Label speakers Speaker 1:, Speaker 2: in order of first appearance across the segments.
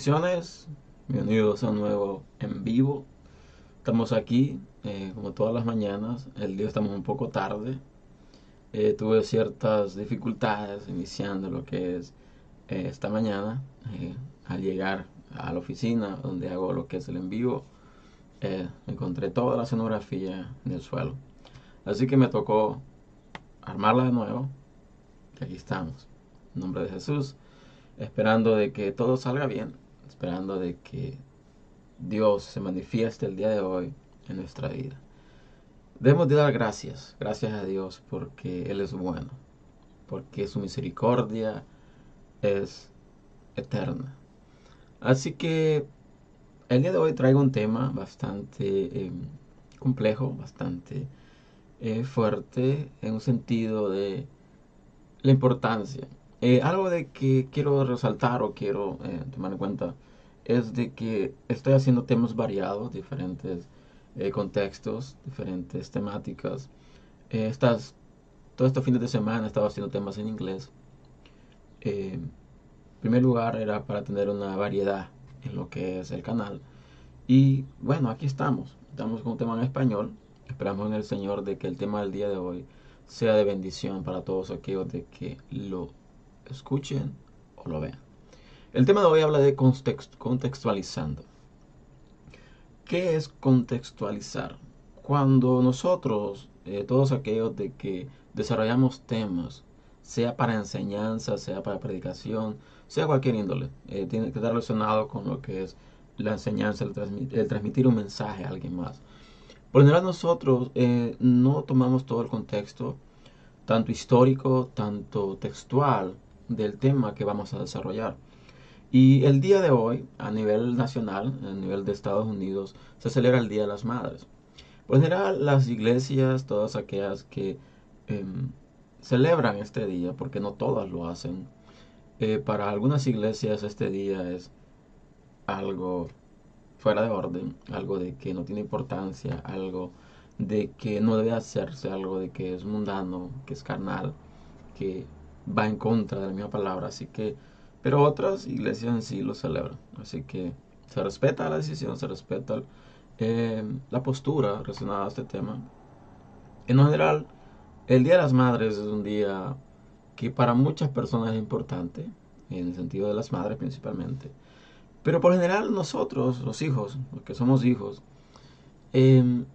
Speaker 1: Bendiciones, bienvenidos a un nuevo en vivo. Estamos aquí, eh, como todas las mañanas. El día estamos un poco tarde. Eh, tuve ciertas dificultades iniciando lo que es eh, esta mañana. al llegar a la oficina donde hago lo que es el en vivo, encontré toda la escenografía en el suelo. Así que me tocó armarla de nuevo. Y aquí estamos. En nombre de Jesús esperando de que todo salga bien, esperando de que Dios se manifieste el día de hoy en nuestra vida. Debemos de dar gracias, gracias a Dios porque Él es bueno, porque su misericordia es eterna. Así que el día de hoy traigo un tema bastante em, complejo, bastante eh, fuerte en un sentido de la importancia eh, algo de que quiero resaltar o quiero eh, tomar en cuenta es de que estoy haciendo temas variados, diferentes eh, contextos, diferentes temáticas. estas, todo este fin de semana he estado haciendo temas en inglés. en primer lugar era para tener una variedad en lo que es el canal. Y bueno, aquí estamos. Estamos con un tema en español. Esperamos en el Señor de que el tema del día de hoy sea de bendición para todos aquellos de que lo escuchen o lo vean. El tema de hoy habla de contextualizando. ¿Qué es contextualizar? Cuando nosotros, eh, todos aquellos de que desarrollamos temas, sea para enseñanza, sea para predicación, sea cualquier índole, eh, tiene que estar relacionado con lo que es la enseñanza, el, transmitir un mensaje a alguien más. Por lo general nosotros eh, no tomamos todo el contexto, tanto histórico, tanto textual, del tema que vamos a desarrollar. Y el día de hoy, a nivel nacional, a nivel de Estados Unidos, se celebra el Día de las Madres. Por general, las iglesias, todas aquellas que em, celebran este día, porque no todas lo hacen, eh, para algunas iglesias este día es algo fuera de orden, algo de que no tiene importancia, algo de que no debe hacerse, algo de que es mundano, que es carnal, que va en contra de la misma palabra, así que, pero otras iglesias en sí lo celebran, así que se respeta la decisión, se respeta eh, la postura relacionada a este tema. En general, el Día de las Madres es un día que para muchas personas es importante, en el sentido de las madres principalmente, pero por general nosotros, los hijos, los que somos hijos, em,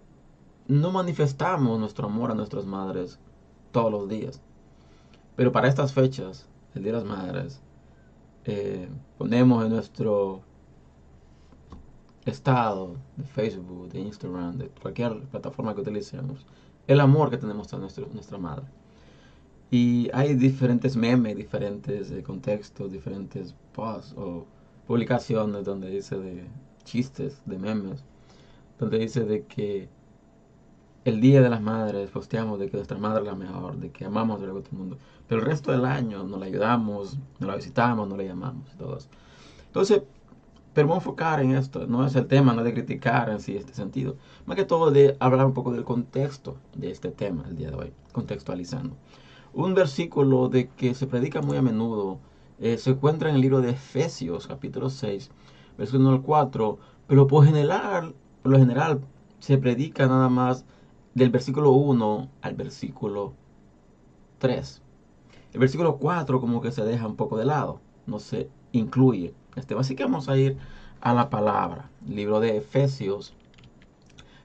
Speaker 1: no manifestamos nuestro amor a nuestras madres todos los días. Pero para estas fechas, el Día de las Madres, eh, ponemos en nuestro estado de Facebook, de Instagram, de cualquier plataforma que utilicemos, el amor que tenemos a nuestro, nuestra madre. Y hay diferentes memes, diferentes eh, contextos, diferentes posts o publicaciones donde dice de chistes, de memes, donde dice de que el día de las madres posteamos de que nuestra madre es la mejor, de que amamos a todo el mundo. Pero el resto del año no la ayudamos, no la visitamos, no la llamamos y todo eso. Entonces, pero vamos a enfocar en esto. No es el tema, no de criticar en sí este sentido. Más que todo de hablar un poco del contexto de este tema el día de hoy, contextualizando. Un versículo de que se predica muy a menudo eh, se encuentra en el libro de Efesios, capítulo 6, versículo 1 al 4, pero por general, por lo general se predica nada más del versículo 1 al versículo 3. El versículo 4 como que se deja un poco de lado, no se incluye. Este, así que vamos a ir a la palabra. Libro de Efesios,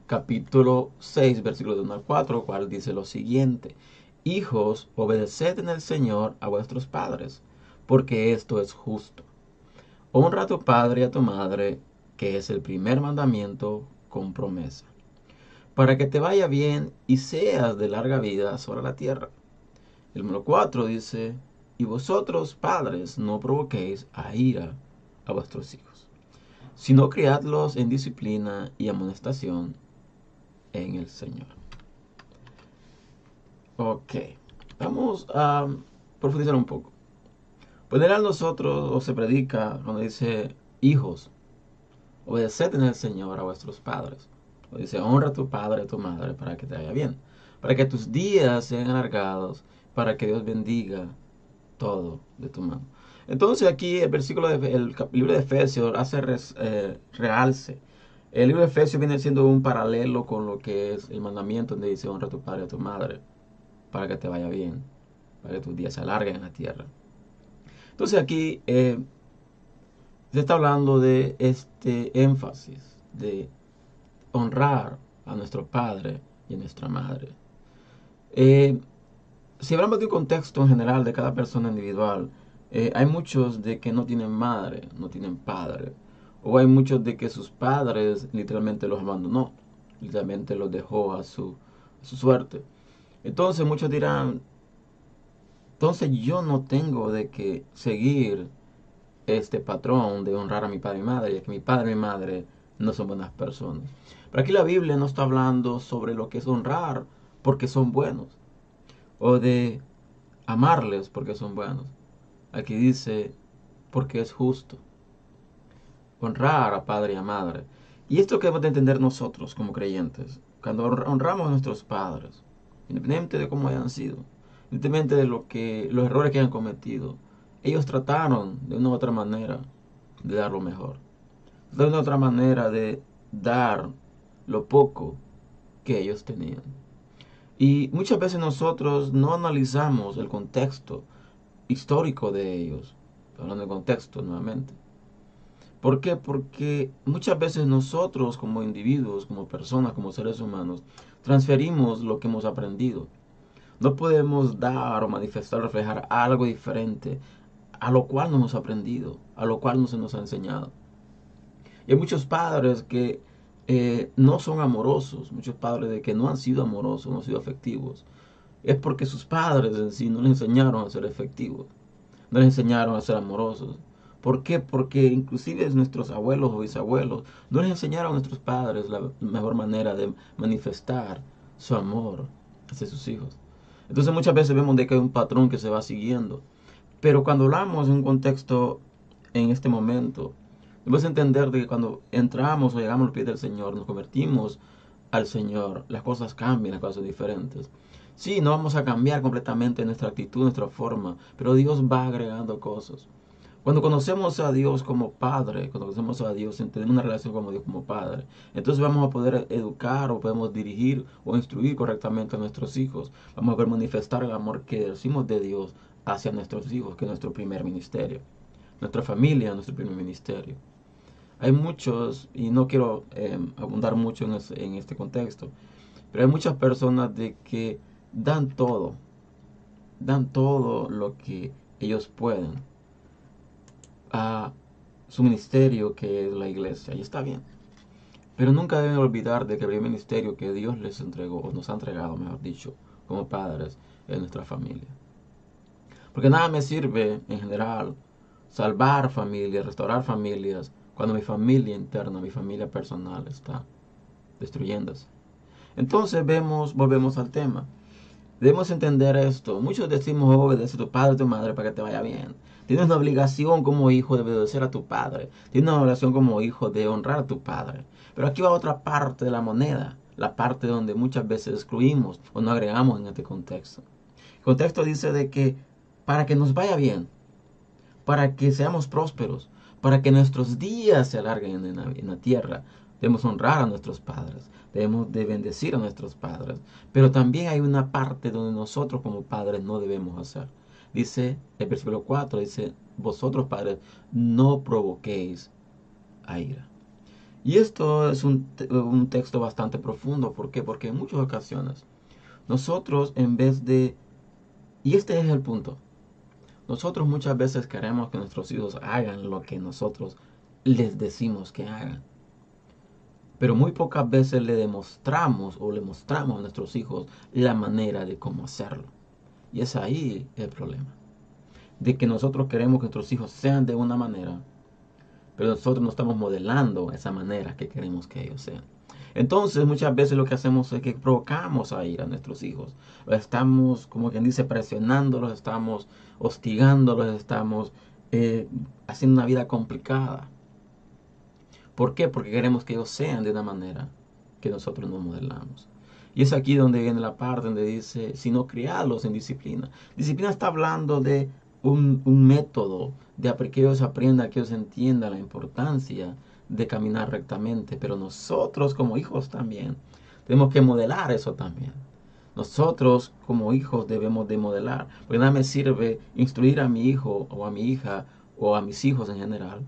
Speaker 1: capítulo 6, versículo 1 al 4, cual dice lo siguiente. Hijos, obedeced en el Señor a vuestros padres, porque esto es justo. Honra a tu padre y a tu madre, que es el primer mandamiento con promesa para que te vaya bien y seas de larga vida sobre la tierra. El número 4 dice, y vosotros, padres, no provoquéis a ira a vuestros hijos, sino criadlos en disciplina y amonestación en el Señor. Ok, vamos a profundizar un poco. Pues general nosotros, o se predica cuando dice, hijos, obedeced en el Señor a vuestros padres Dice, honra a tu padre y a tu madre para que te vaya bien, para que tus días sean alargados, para que Dios bendiga todo de tu mano. Entonces aquí el versículo del libro de Efesios hace eh, realce. El libro de Efesios viene siendo un paralelo con lo que es el mandamiento donde dice honra a tu padre y a tu madre para que te vaya bien, para que tus días se alarguen en la tierra. Entonces aquí eh, se está hablando de este énfasis de honrar a nuestro padre y a nuestra madre. Eh, si hablamos de un contexto en general de cada persona individual, eh, hay muchos de que no tienen madre, no tienen padre. O hay muchos de que sus padres literalmente los abandonó, literalmente los dejó a su, suerte. Entonces muchos dirán, entonces yo no tengo de que seguir este patrón de honrar a mi padre y madre, ya que mi padre y madre no son buenas personas. Pero aquí la Biblia no está hablando sobre lo que es honrar porque son buenos, o de amarles porque son buenos. Aquí dice, porque es justo. Honrar a padre y a madre. Y esto que debemos de entender nosotros como creyentes, cuando honramos a nuestros padres, independientemente de cómo hayan sido, independientemente de lo que, los errores que hayan cometido, ellos trataron de una u otra manera de dar lo mejor. De una otra manera de dar lo poco que ellos tenían. Y muchas veces nosotros no analizamos el contexto histórico de ellos, hablando de contexto nuevamente. ¿Por qué? Porque muchas veces nosotros como individuos, como personas, como seres humanos, transferimos lo que hemos aprendido. No podemos dar o manifestar, reflejar algo diferente a lo cual no hemos aprendido, a lo cual no se nos ha enseñado. Hay muchos padres que eh, no son amorosos, muchos padres de que no han sido amorosos, no han sido afectivos, es porque sus padres en sí no les enseñaron a ser efectivos, no les enseñaron a ser amorosos. ¿Por qué? Porque inclusive nuestros abuelos o bisabuelos no les enseñaron a nuestros padres la mejor manera de manifestar su amor hacia sus hijos. Entonces muchas veces vemos de que hay un patrón que se va siguiendo. Pero cuando hablamos en un contexto en este momento Debemos entender de que cuando entramos o llegamos al pie del Señor, nos convertimos al Señor, las cosas cambian, las cosas son diferentes. Sí, no vamos a cambiar completamente nuestra actitud, nuestra forma, pero Dios va agregando cosas. Cuando conocemos a Dios como Padre, cuando conocemos a Dios, tenemos una relación con Dios como Padre, entonces vamos a poder educar o podemos dirigir o instruir correctamente a nuestros hijos. Vamos a poder manifestar el amor que decimos de Dios hacia nuestros hijos, que es nuestro primer ministerio. Nuestra familia, nuestro primer ministerio. Hay muchos, y no quiero em, abundar mucho en, este contexto, pero hay muchas personas de que dan todo, dan todo lo que ellos pueden a su ministerio que es la iglesia, y está bien. Pero nunca deben olvidar de que el ministerio que Dios les entregó, o nos ha entregado, mejor dicho, como padres, es nuestra familia. Porque nada me sirve en general salvar familias, restaurar familias, cuando mi familia interna, mi familia personal está destruyéndose. Entonces vemos, volvemos al tema. Debemos entender esto. Muchos decimos, obedece a tu padre, a tu madre para que te vaya bien. Tienes una obligación como hijo de obedecer a tu padre. Tienes una obligación como hijo de honrar a tu padre. Pero aquí va otra parte de la moneda. La parte donde muchas veces excluimos o no agregamos en este contexto. El contexto dice de que para que nos vaya bien, para que seamos prósperos, para que nuestros días se alarguen en la, tierra. Debemos honrar a nuestros padres, debemos de bendecir a nuestros padres, pero también hay una parte donde nosotros como padres no debemos hacer. Dice el versículo 4, dice, vosotros padres no provoquéis a ira. Y esto es un, un texto bastante profundo, ¿por qué? Porque en muchas ocasiones nosotros en vez de, y este es el punto, nosotros muchas veces queremos que nuestros hijos hagan lo que nosotros les decimos que hagan. Pero muy pocas veces le demostramos o le mostramos a nuestros hijos la manera de cómo hacerlo. Y es ahí el problema. De que nosotros queremos que nuestros hijos sean de una manera, pero nosotros no estamos modelando esa manera que queremos que ellos sean. Entonces muchas veces lo que hacemos es que provocamos a ir a nuestros hijos. Estamos, como quien dice, presionándolos, estamos hostigándolos, estamos eh, haciendo una vida complicada. ¿Por qué? Porque queremos que ellos sean de una manera que nosotros no modelamos. Y es aquí donde viene la parte donde dice, si no criarlos en disciplina. Disciplina está hablando de un, un método de que ellos aprendan, que ellos entiendan la importancia de caminar rectamente, pero nosotros como hijos también tenemos que modelar eso también. Nosotros como hijos debemos de modelar, porque nada me sirve instruir a mi hijo o a mi hija o a mis hijos en general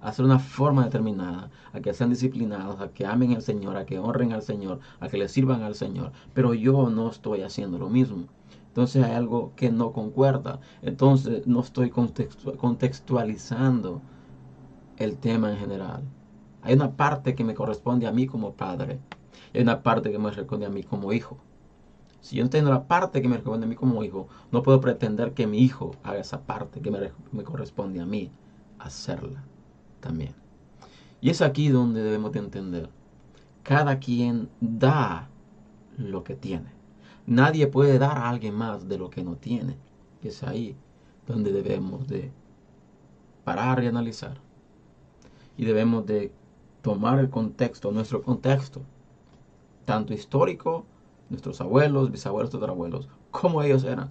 Speaker 1: a hacer una forma determinada, a que sean disciplinados, a que amen al Señor, a que honren al Señor, a que le sirvan al Señor, pero yo no estoy haciendo lo mismo. Entonces hay algo que no concuerda. Entonces no estoy contextualizando el tema en general. Hay una parte que me corresponde a mí como padre hay una parte que me corresponde a mí como hijo. Si yo entiendo la parte que me corresponde a mí como hijo, no puedo pretender que mi hijo haga esa parte que me, me corresponde a mí hacerla también. Y es aquí donde debemos de entender. Cada quien da lo que tiene. Nadie puede dar a alguien más de lo que no tiene. Y es ahí donde debemos de parar y analizar. Y debemos de tomar el contexto, nuestro contexto, tanto histórico, nuestros abuelos, bisabuelos, tatarabuelos, como ellos eran.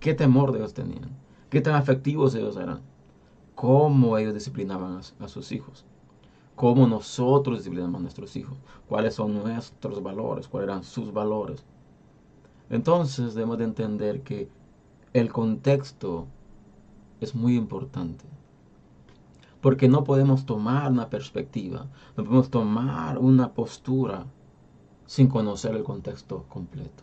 Speaker 1: Qué temor de ellos tenían. Qué tan afectivos ellos eran. Cómo ellos disciplinaban a, a sus hijos. Cómo nosotros disciplinamos a nuestros hijos. Cuáles son nuestros valores. Cuáles eran sus valores. Entonces debemos de entender que el contexto es muy importante. Porque no podemos tomar una perspectiva, no podemos tomar una postura sin conocer el contexto completo.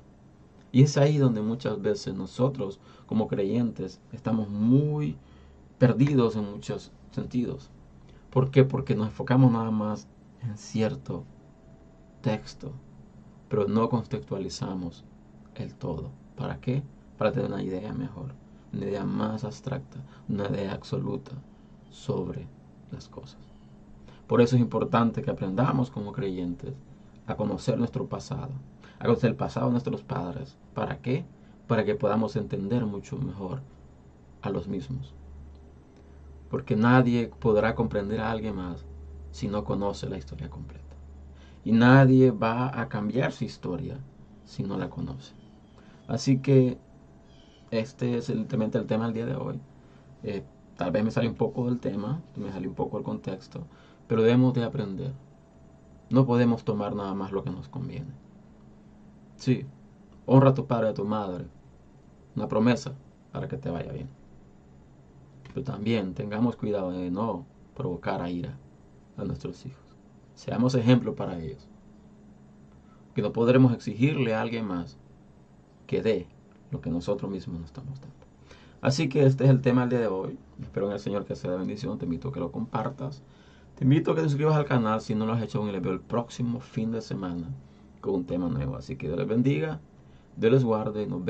Speaker 1: Y es ahí donde muchas veces nosotros como creyentes estamos muy perdidos en muchos sentidos. ¿Por qué? Porque nos enfocamos nada más en cierto texto, pero no contextualizamos el todo. ¿Para qué? Para tener una idea mejor, una idea más abstracta, una idea absoluta sobre las cosas. Por eso es importante que aprendamos como creyentes a conocer nuestro pasado, a conocer el pasado de nuestros padres. ¿Para qué? Para que podamos entender mucho mejor a los mismos. Porque nadie podrá comprender a alguien más si no conoce la historia completa. Y nadie va a cambiar su historia si no la conoce. Así que este es el, tema del día de hoy. Eh, Tal vez me sale un poco del tema, me sale un poco del contexto, pero debemos de aprender. No podemos tomar nada más lo que nos conviene. Sí, honra a tu padre y a tu madre. Una promesa para que te vaya bien. Pero también tengamos cuidado de no provocar a ira a nuestros hijos. Seamos ejemplo para ellos. Que no podremos exigirle a alguien más que dé lo que nosotros mismos nos estamos dando. Así que este es el tema del día de hoy. Espero en el Señor que sea de bendición. Te invito a que lo compartas. Te invito a que te suscribas al canal si no lo has hecho aún y les veo el próximo fin de semana con un tema nuevo. Así que Dios les bendiga, Dios les guarde nos vemos.